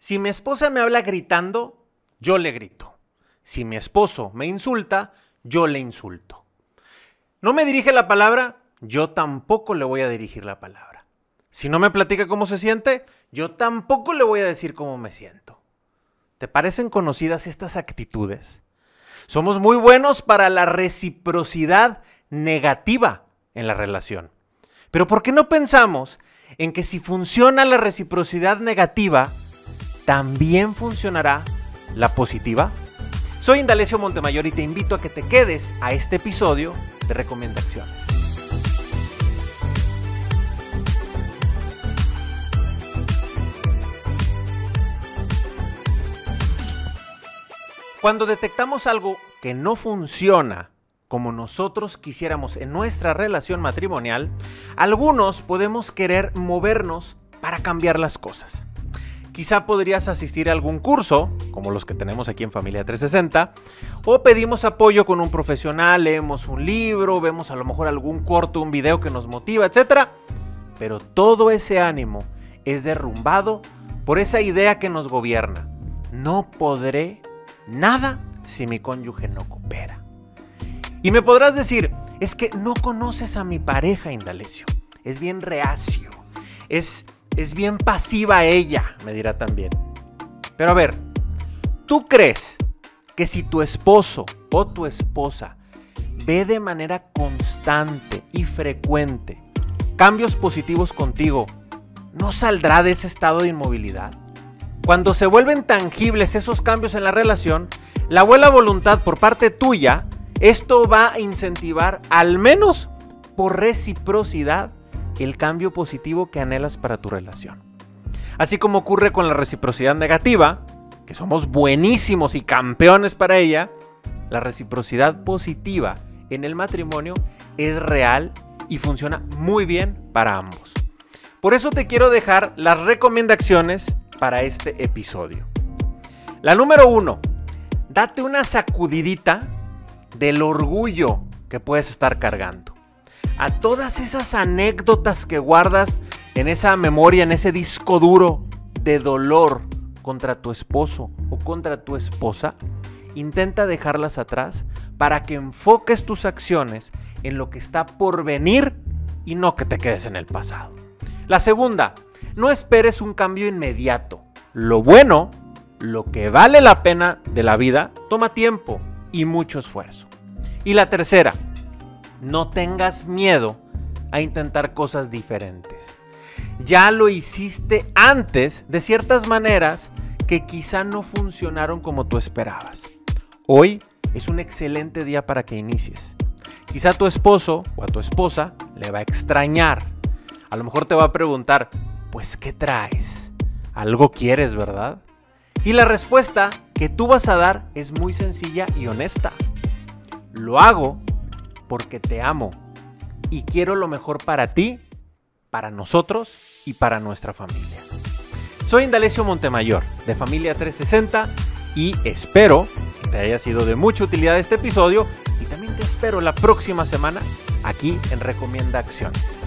Si mi esposa me habla gritando, yo le grito. Si mi esposo me insulta, yo le insulto. No me dirige la palabra, yo tampoco le voy a dirigir la palabra. Si no me platica cómo se siente, yo tampoco le voy a decir cómo me siento. ¿Te parecen conocidas estas actitudes? Somos muy buenos para la reciprocidad negativa en la relación. Pero ¿por qué no pensamos en que si funciona la reciprocidad negativa, también funcionará la positiva? Soy Indalecio Montemayor y te invito a que te quedes a este episodio de recomendaciones. Cuando detectamos algo que no funciona como nosotros quisiéramos en nuestra relación matrimonial, algunos podemos querer movernos para cambiar las cosas. Quizá podrías asistir a algún curso, como los que tenemos aquí en Familia 360, o pedimos apoyo con un profesional, leemos un libro, vemos a lo mejor algún corto, un video que nos motiva, etc. Pero todo ese ánimo es derrumbado por esa idea que nos gobierna. No podré nada si mi cónyuge no coopera. Y me podrás decir, es que no conoces a mi pareja, Indalecio. Es bien reacio. Es es bien pasiva ella, me dirá también. Pero a ver, ¿tú crees que si tu esposo o tu esposa ve de manera constante y frecuente cambios positivos contigo, no saldrá de ese estado de inmovilidad? Cuando se vuelven tangibles esos cambios en la relación, la buena voluntad por parte tuya, esto va a incentivar al menos por reciprocidad el cambio positivo que anhelas para tu relación. Así como ocurre con la reciprocidad negativa, que somos buenísimos y campeones para ella, la reciprocidad positiva en el matrimonio es real y funciona muy bien para ambos. Por eso te quiero dejar las recomendaciones para este episodio. La número uno, date una sacudidita del orgullo que puedes estar cargando a todas esas anécdotas que guardas en esa memoria, en ese disco duro de dolor contra tu esposo o contra tu esposa, intenta dejarlas atrás para que enfoques tus acciones en lo que está por venir y no que te quedes en el pasado. La segunda, no esperes un cambio inmediato. Lo bueno, lo que vale la pena de la vida, toma tiempo y mucho esfuerzo. Y la tercera, no tengas miedo a intentar cosas diferentes. Ya lo hiciste antes de ciertas maneras que quizá no funcionaron como tú esperabas. Hoy es un excelente día para que inicies. Quizá tu esposo o a tu esposa le va a extrañar. A lo mejor te va a preguntar, pues ¿qué traes? Algo quieres, ¿verdad? Y la respuesta que tú vas a dar es muy sencilla y honesta. Lo hago porque te amo y quiero lo mejor para ti, para nosotros y para nuestra familia. Soy Indalecio Montemayor de Familia 360 y espero que te haya sido de mucha utilidad este episodio y también te espero la próxima semana aquí en Recomienda Acciones.